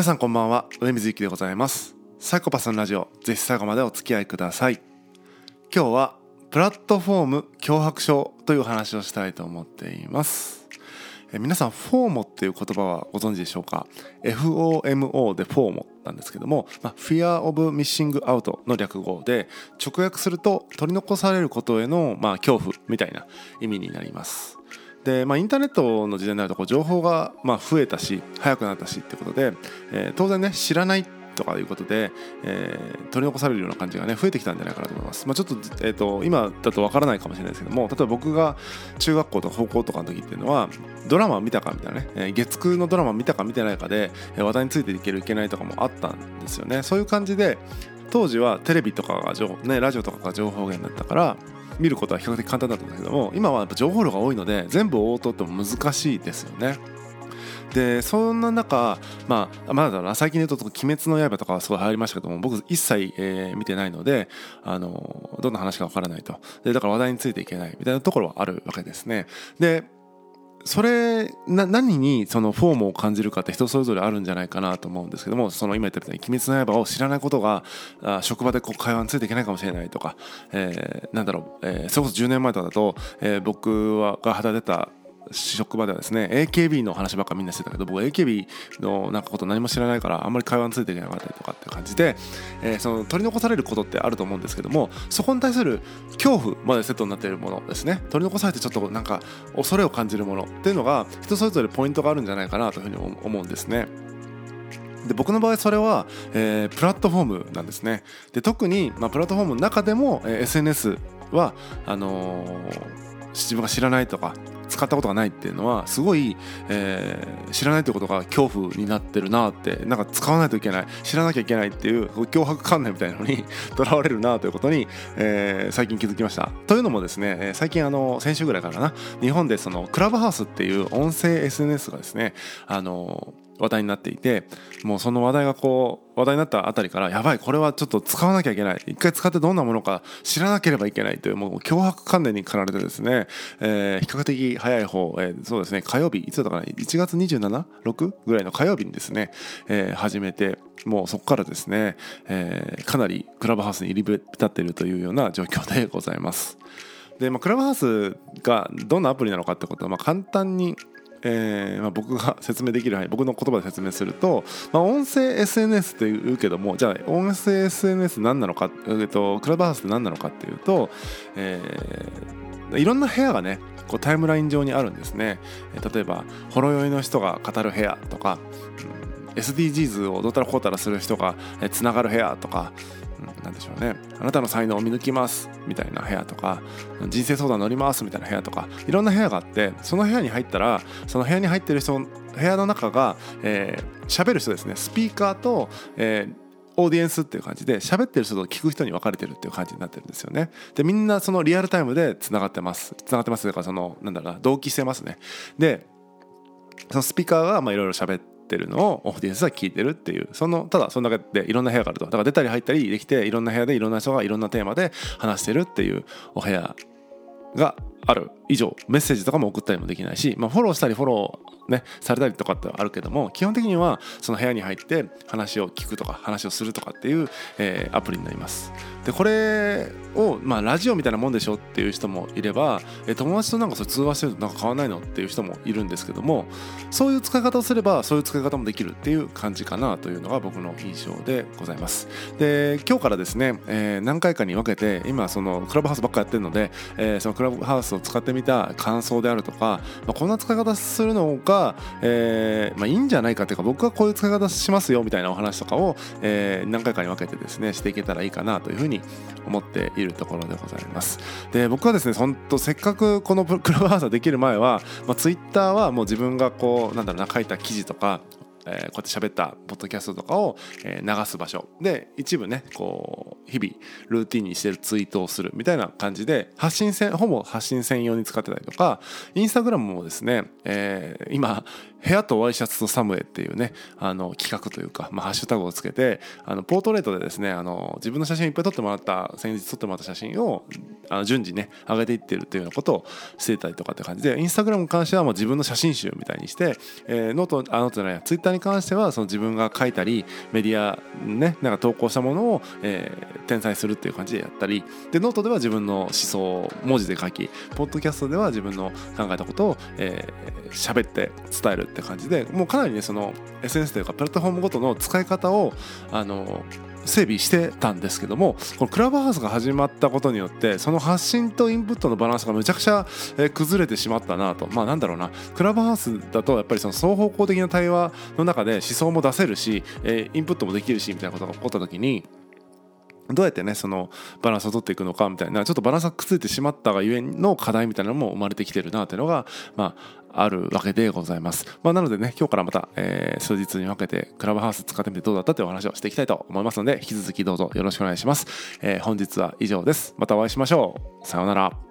皆さんこんばんは。上水幸でございます。サイコパスのラジオ。ぜひ最後までお付き合いください。今日はプラットフォーム脅迫症という話をしたいと思っています。え皆さんフォーモっていう言葉はご存知でしょうか？FOMO でフォーモなんですけども、まあ、Fear of Missing Out の略語で直訳すると取り残されることへの、まあ、恐怖みたいな意味になります。で、まあ、インターネットの時代になるとこう情報がまあ増えたし早くなったしってことで、えー、当然ね知らないとかいうことで、えー、取り残されるような感じがね増えてきたんじゃないかなと思います。まあ、ちょっと,、えーと、今だとわからないかもしれないですけども例えば僕が中学校とか高校とかの時っていうのはドラマを見たかみたいなね、えー、月9のドラマを見たか見てないかで話題についていけるいけないとかもあったんですよね。そういう感じで当時はテレビとかが情報、ね、ラジオとかが情報源だったから見ることは比較的簡単だったんだけども今はやっぱ情報量が多いので全部応答っても難しいですよね。でそんな中、まあ、まだだ最近で言うと「鬼滅の刃」とかはすごい流行りましたけども僕一切、えー、見てないのであのどんな話かわからないとでだから話題についていけないみたいなところはあるわけですね。でそれな何にそのフォームを感じるかって人それぞれあるんじゃないかなと思うんですけどもその今言ったように「鬼滅の刃」を知らないことがあ職場でこう会話についていけないかもしれないとか、えー、なんだろう、えー、それこそ10年前とかだと、えー、僕はが働いてた職場ではですね AKB の話ばっかみんなしてたけど僕 AKB のなんかこと何も知らないからあんまり会話についていけなかったりとかって感じで、えー、その取り残されることってあると思うんですけどもそこに対する恐怖までセットになっているものですね取り残されてちょっとなんか恐れを感じるものっていうのが人それぞれポイントがあるんじゃないかなというふうに思うんですね。で僕の場合それは、えー、プラットフォームなんですねで特に、まあ、プラットフォームの中でも、えー、SNS はあのー、自分が知らないとか使ったことがないっていうのはすごい、えー、知らないということが恐怖になってるなってなんか使わないといけない知らなきゃいけないっていう脅迫観念みたいなのに とらわれるなということに、えー、最近気づきました。というのもですね最近あの先週ぐらいからな日本でそのクラブハウスっていう音声 SNS がですねあの話題になっていてもうその話題がこう話題になったあたりからやばいこれはちょっと使わなきゃいけない。一回使ってどんなものか知らなければいけないというもう脅迫観念に駆られてですね、えー、比較的早い方、えー、そうですね火曜日いつだったかな？1月276ぐらいの火曜日にですね、えー、始めてもうそこからですね、えー、かなりクラブハウスに入り浸っているというような状況でございます。で、まあ、クラブハウスがどんなアプリなのかってことは、まあ、簡単にえーまあ、僕が説明できる範囲僕の言葉で説明すると、まあ、音声 SNS って言うけどもじゃあ音声 SNS 何なのか、えっと、クラブハウスって何なのかっていうと、えー、いろんな部屋がねこうタイムライン上にあるんですね。例えばほろ酔いの人が語る部屋とか、うん、SDGs をどうたらこうたらする人がつながる部屋とか何でしょうねあなたの才能を見抜きますみたいな部屋とか人生相談乗りますみたいな部屋とかいろんな部屋があってその部屋に入ったらその部屋に入ってる人部屋の中が喋、えー、る人ですねスピーカーと、えーオーディエンスっていう感じで喋ってる人と聞く人に分かれてるっていう感じになってるんですよね。でみんなそのリアルタイムでつながってます。つながってますというかそのなんだろうな同期してますね。でそのスピーカーがいろいろ喋ってってるのをオーディエンスは聞いてるっていうそのただその中でいろんな部屋があると。だから出たり入ったりできていろんな部屋でいろんな人がいろんなテーマで話してるっていうお部屋がある。以上。メッセージとかも送ったりもできないし、まあ、フォローしたりフォロー、ね、されたりとかってあるけども基本的にはその部屋に入って話を聞くとか話をするとかっていう、えー、アプリになります。でこれを、まあ、ラジオみたいなもんでしょっていう人もいれば、え友達となんかそれ通話してるとなんか変わんないのっていう人もいるんですけどもそういう使い方をすればそういう使い方もできるっていう感じかなというのが僕の印象でございます。で今日からですね、えー、何回かに分けて今そのクラブハウスばっかやってるので、えー、そのクラブハウスを使ってみた感想であるとか、まあ、こんな使い方するのが、えーまあ、いいんじゃないかっていうか僕はこういう使い方しますよみたいなお話とかを、えー、何回かに分けてですねしていけたらいいかなというふうに思っているところでございます。で僕はですね本当せっかくこの クラブハウスができる前は、まあ、ツイッターはもう自分がこうなんだろうな書いた記事とかえー、こうやって喋ったポッドキャストとかを、えー、流す場所。で一部ねこう日々ルーティンにしてるツイートをするみたいな感じで発信線ほぼ発信専用に使ってたりとかインスタグラムもですね、えー、今部屋とワイシャツとサムエっていうねあの企画というか、まあ、ハッシュタグをつけてあのポートレートでですねあの自分の写真をいっぱい撮ってもらった先日撮ってもらった写真をあの順次ね上げていってるっていうようなことをしてたりとかって感じでインスタグラムに関してはもう自分の写真集みたいにして、えー、ノートあノートじゃないやツイッターに関してはその自分が書いたりメディアねなんか投稿したものを、えー、転載するっていう感じでやったりでノートでは自分の思想を文字で書きポッドキャストでは自分の考えたことを喋、えー、って伝えるって感じでもうかなりねその SNS というかプラットフォームごとの使い方をあの整備してたんですけどもこのクラブハウスが始まったことによってその発信とインプットのバランスがめちゃくちゃ崩れてしまったなと。まあなんだろうな。クラブハウスだとやっぱりその双方向的な対話の中で思想も出せるしインプットもできるしみたいなことが起こった時にどうやってねそのバランスを取っていくのかみたいなちょっとバランスが崩れてしまったがゆえの課題みたいなのも生まれてきてるなというのがまああるわけでございます。まあ、なのでね、今日からまた、えー、数日に分けてクラブハウス使ってみてどうだったというお話をしていきたいと思いますので、引き続きどうぞよろしくお願いします。えー、本日は以上です。またお会いしましょう。さようなら。